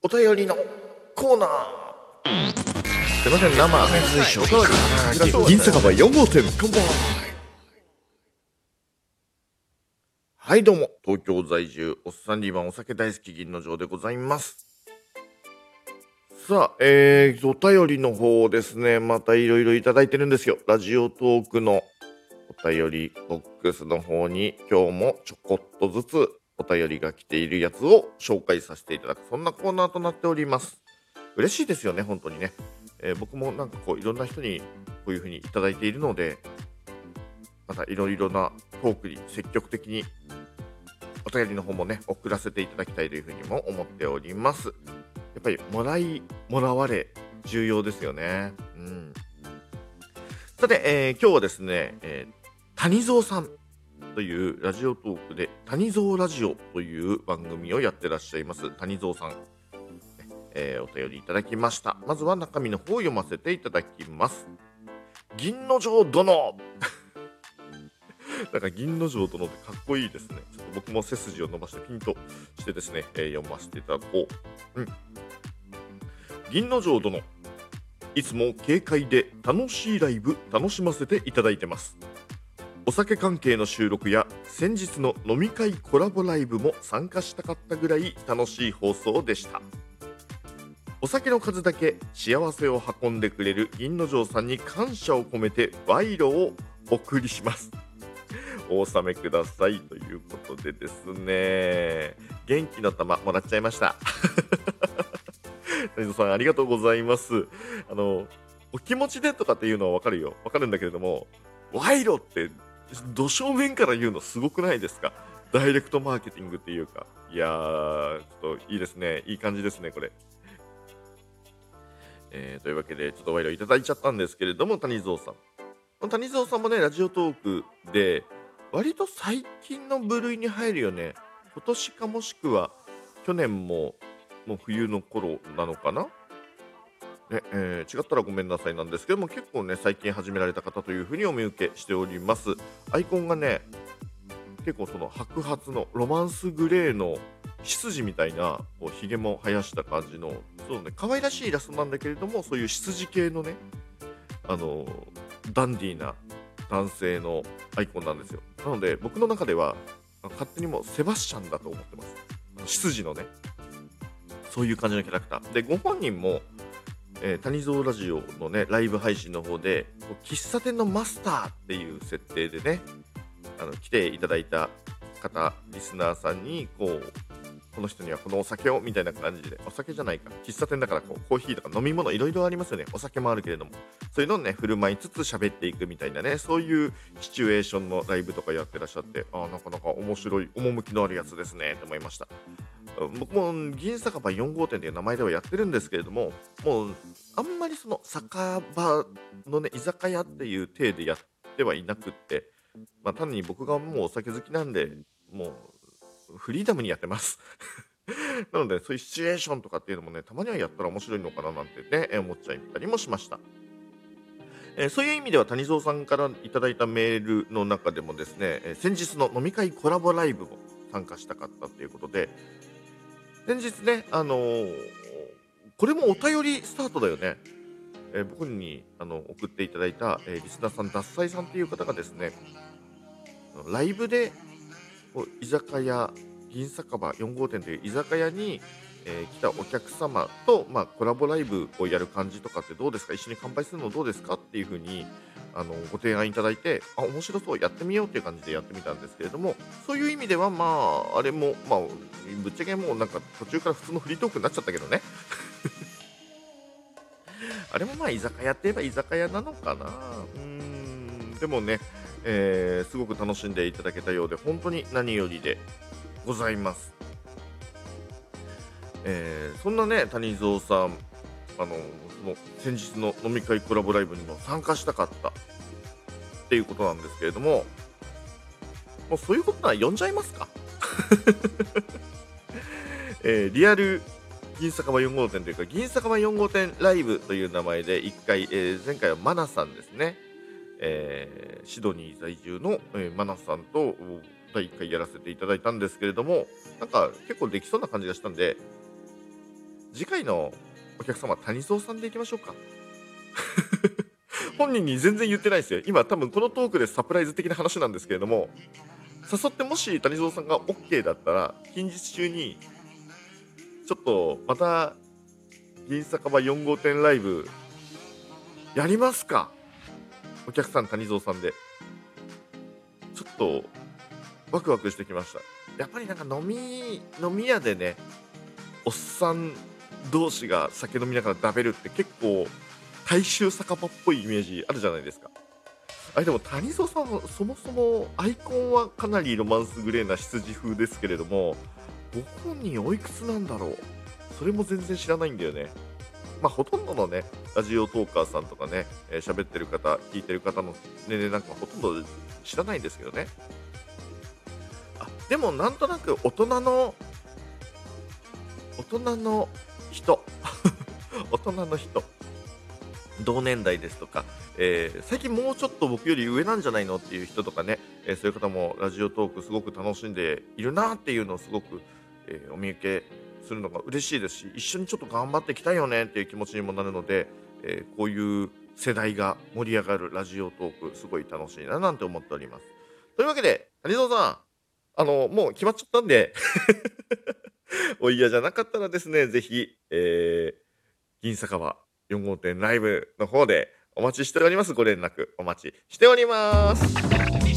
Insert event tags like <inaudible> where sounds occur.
お便りのコーナー。すいません生水晶銀酒場4号店はいどうも東京在住おっさんリーマンお酒大好き銀の城でございますさあ、えー、お便りの方ですね、またいろいろいただいてるんですよ。ラジオトークのお便りボックスの方に今日もちょこっとずつお便りが来ているやつを紹介させていただく、そんなコーナーとなっております。嬉しいですよね、本当にね。えー、僕もなんかこういろんな人にこういうふうにいただいているので、またいろいろなトークに積極的にお便りの方もね、送らせていただきたいというふうにも思っております。やっぱりもらいもらわれ重要ですよね。うん、さて、えー、今日はですね、えー、谷蔵さんというラジオトークで谷蔵ラジオという番組をやってらっしゃいます谷蔵さん、えー、お便りいただきましたまずは中身の方を読ませていただきます銀の城殿 <laughs> なんか銀の城殿ってかっこいいですね。ちょっと僕も背筋を伸ばしてピンとしてですね、えー、読ませていただこう。うん。銀の城殿、いつも軽快で楽しいライブ楽しませていただいてます。お酒関係の収録や先日の飲み会コラボライブも参加したかったぐらい楽しい放送でした。お酒の数だけ幸せを運んでくれる銀之丞さんに感謝を込めて賄賂をお送りします。<laughs> お納めくださいということでですね。元気の玉もらっちゃいました。<laughs> 谷戸さんありがとうございます。あのお気持ちでとかっていうのはわかるよ。わかるんだけれども賄賂って土正面から言うのすごくないですか？ダイレクトマーケティングっていうか。いやーちょっといいですね。いい感じですねこれ。えー、というわけでちょっと賄賂いただいちゃったんですけれども谷蔵さん。谷蔵さんもねラジオトークで割と最近の部類に入るよね。今年かもしくは去年ももう冬の頃なのかな？ねえー、違ったらごめんなさいなんですけども結構ね最近始められた方というふうにお見受けしております。アイコンがね結構その白髪のロマンスグレーの羊みたいなこうひげも生やした感じのそうね可愛らしいイラストなんだけれどもそういう羊系のねあのダンディーな男性のアイコンなんですよ。なので僕の中では勝手にもうセバスチャンだと思ってます。執事のねそういう感じのキャラクター。でご本人も、えー、谷蔵ラジオのねライブ配信の方で喫茶店のマスターっていう設定でねあの来ていただいた方リスナーさんにこうこの人にはこのお酒をみたいな感じで、お酒じゃないか、喫茶店だからこうコーヒーとか飲み物いろいろありますよね。お酒もあるけれども、そういうのをね、振る舞いつつ喋っていくみたいなね、そういうシチュエーションのライブとかやってらっしゃって、あ、なかなか面白い、趣のあるやつですね、と思いました。僕も銀酒場4号店という名前ではやってるんですけれども、もう、あんまりその酒場のね、居酒屋っていう体でやってはいなくって、まあ、単に僕がもうお酒好きなんで、もうフリーダムにやってます <laughs> なので、そういうシチュエーションとかっていうのもね、たまにはやったら面白いのかななんてね、思っちゃったりもしました。え、そういう意味では谷蔵さんからいただいたメールの中でもですね、え、先日の飲み会コラボライブも参加したかったということで、先日ね、あのー、これもお便りスタートだよね。え僕にあの送っていただいた、えリスナーさん、獺祭さんという方がですね、ライブで居酒屋銀酒場4号店という居酒屋に、えー、来たお客様と、まあ、コラボライブをやる感じとかってどうですか？一緒に乾杯するのどうですか？っていう風にあのご提案いただいてあ面白そうやってみようっていう感じでやってみたんですけれどもそういう意味ではまああれもまあぶっちゃけもうなんか途中から普通のフリートークになっちゃったけどね。<laughs> あれもまあ居酒屋って言えば居酒屋なのかな。うん。でもねえー、すごく楽しんでいただけたようで本当に何よりでございます、えー、そんなね谷蔵さんあのその先日の飲み会コラボライブにも参加したかった。っていうことなんですけれども。もうそういうことなら呼んじゃいますか、<laughs> えー、リアル銀酒場4号店というか銀酒場4号店ライブという名前で1回、えー、前回はマナさんですねえー、シドニー在住の、えー、マナさんと第1回やらせていただいたんですけれどもなんか結構できそうな感じがしたんで次回のお客様、谷蔵さんでいきましょうか。<laughs> 本人に全然言ってないですよ。今多分このトークでサプライズ的な話なんですけれども、誘ってもし谷蔵さんが OK だったら、近日中に、ちょっとまた、銀酒場4号店ライブ、やりますか？お客さん谷蔵さんで。ちょっと、ワクワクしてきました。やっぱりなんか飲み、飲み屋でね、おっさん同士が酒飲みながら食べるって結構大衆酒場っぽいイメージあるじゃないですか。あれでも谷蔵さんはそもそもアイコンはかなりロマンスグレーな羊風ですけれどもご本人おいくつなんだろうそれも全然知らないんだよね。まあほとんどのねラジオトーカーさんとかね喋、えー、ってる方聞いてる方の年齢なんかほとんど知らないんですけどね。あでもなんとなく大人の大人の人 <laughs> 大人の人同年代ですとか、えー、最近もうちょっと僕より上なんじゃないのっていう人とかね、えー、そういう方もラジオトークすごく楽しんでいるなっていうのをすごく、えー、お見受けするのが嬉しいですし一緒にちょっと頑張っていきたいよねっていう気持ちにもなるので、えこういう世代が盛り上がるラジオトークすごい楽しいななんて思っております。というわけで谷蔵さんあのもう決まっちゃったんで <laughs> お嫌じゃなかったらですねぜひ、え、銀酒場4号店ライブの方でお待ちしております。ご連絡お待ちしております。